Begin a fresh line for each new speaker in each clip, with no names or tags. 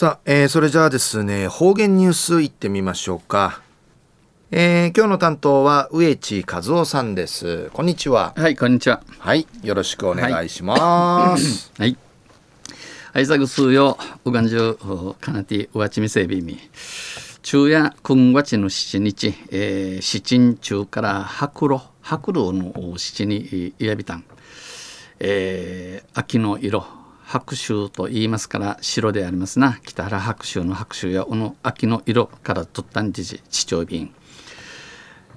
さあ、えー、それじゃあですね方言ニュースいってみましょうか。えー、今日の担当は植地和夫さんです。こんにちは。
はいこんにちは。
はいよろしくお願いします。
はい。挨拶数ようがんじゅうかなてうわちみせびみ昼夜9月の7日、えー、七鎮中から白露白露の七にいやびたん、えー、秋の色白秋と言いますから白でありますな北原白秋の白秋やこの秋の色から取ったんじじ地長瓶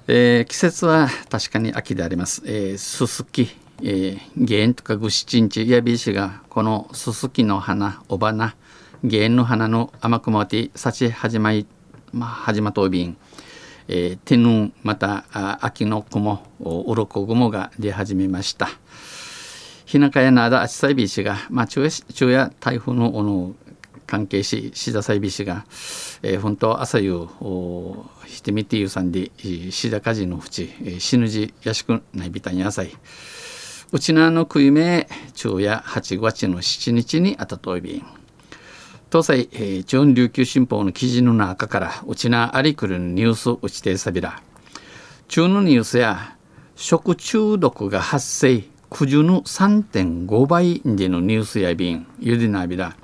えー、季節は確かに秋であります。えー、すすき、えー、ゲとかぐしちんちやびしがこのすすきの花、おばな、ゲンの花の甘くもて幸始まり、まあ、始まとびん、えー、手ぬまたあ秋の雲、うろこ雲が出始めました。日中やなだあちさいびしが、まあ、昼夜台風のの関係し志田祭美氏が、えー、本当朝夕してみてゆさんで志田家事の淵死ぬじやしくないびたに朝い。うちなの食いめ昼夜8月の7日にあたといびん。東西、えー、中琉球新報の記事の中からうちなありくるニュースうちてさびら。中のニュースや食中毒が発生。九十の3.5倍でのニュースやびんゆでなびら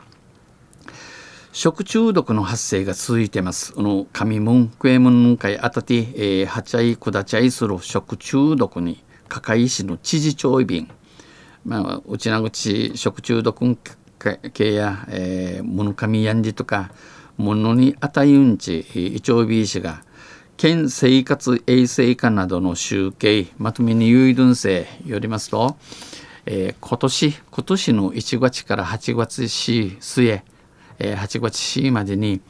食中毒の発生が続いてます。この上門、クエムン会あたて、えー、はちゃい、くだちゃいする食中毒に、かかい市の知事長便、まあ、うちなぐち食中毒系や、えー、ものかみやんじとか、ものにあたいうんち、いちょうびいしが、県生活衛生課などの集計、まとめに有意分生よりますと、えー、今年、今年の1月から8月末、え8月4までに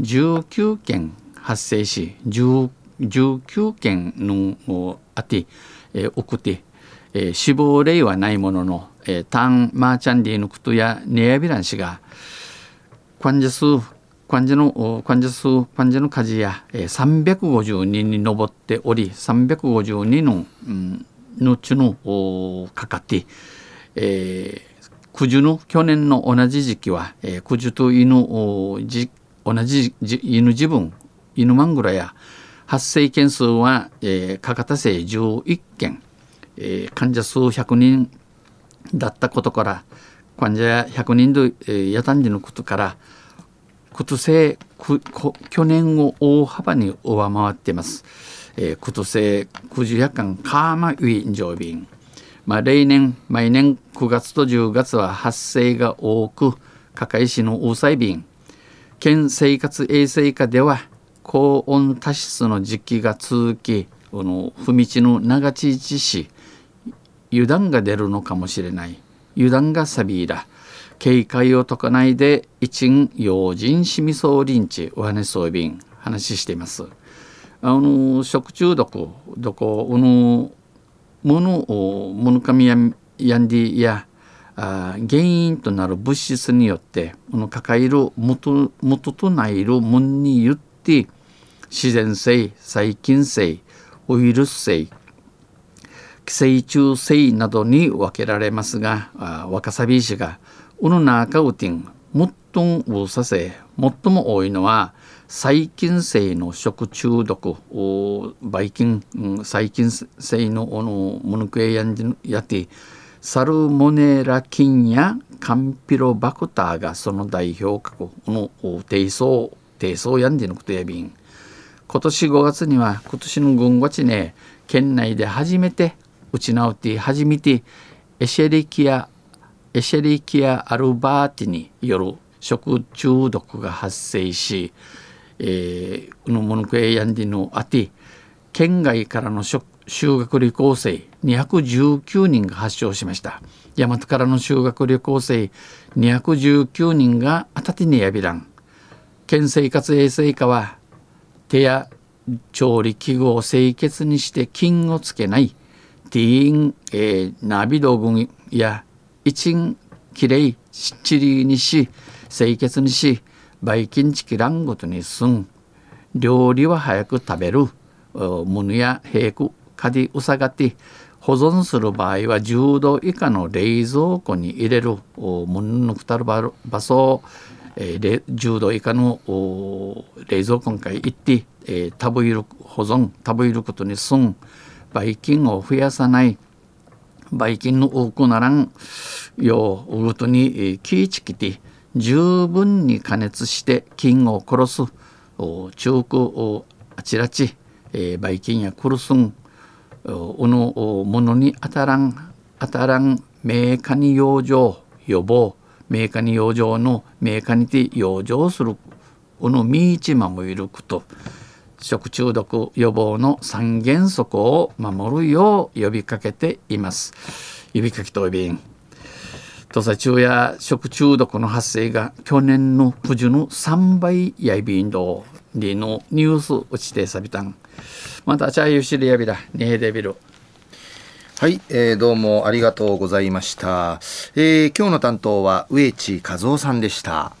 19件発生し19件のあて、えー、送って、えー、死亡例はないものの、えー、タン・マーチャンディのことやネヤビラン氏が患者数患者の患者数患者の数や、350人に上っており352の、うん、のちのかかって、えー、九十の去年の同じ時期は、えー、九十と犬じ同じ犬自分犬マングラや発生件数は、えー、かかた生11件、えー、患者数100人だったことから患者や100人で、えー、やたんじのことからことせ去年を大幅に上回っています。えー、ことせ九十夜間カーマウィン上便まあ、例年毎年9月と10月は発生が多く加海市の大細便県生活衛生課では高温多湿の時期が続きこの踏地の長地市油断が出るのかもしれない。油断がサビーだ警戒を解かないで一ん用心しみそうリンチお話そう便話しています。あの食中毒どこのものを物神やヤンディやあ原因となる物質によってこの抱える元元となるものによって自然性細菌性ウイルス性寄生虫性などに分けられますが若さびしがうの中うてん最もさせ最も多いのは細菌性の食中毒ばい菌、細菌性ののモノクエヤンやってサルモネラ菌やカンピロバクターがその代表格の低層低層ヤンディのことやびん。今年5月には今年の軍月ね県内で初めて打ち直って初めてエシェリキアエシェリキアアルバーティによる食中毒が発生しえー、のモノクエヤンディのあて県外からの修学旅行生219人が発症しました。大和からの修学旅行生219人があたてにやびらん県生活衛生課は手や調理器具を清潔にして菌をつけない。ティーン、えー、ナビ道具や一んきれいしっちりにし清潔にしバイキンチキランごとにすん料理は早く食べるものや平くかでうさがって保存する場合は10度以下の冷蔵庫に入れるもののくたる場所えー、10度以下の冷蔵庫に行って、えー、食べる保存食べることに損ばい菌を増やさないばい菌の多くならんようごとに、えー、気ぃちきて十分に加熱して菌を殺す中空あちらち、えー、ばい菌や苦すんおのものに当たらん当たらんメーカーに養生予防メーカーに養生のメーカーにて養生するおのみいち守ること。食中毒予防の三原則を守るよう呼びかけています。呼びかけとびん。土佐中や食中毒の発生が去年の9時の3倍やいびんどりのニュース落ちてさびたん。またチャーユシリやびらネーデビル。
はい、えー、どうもありがとうございました、えー、今日の担当は植地和夫さんでした。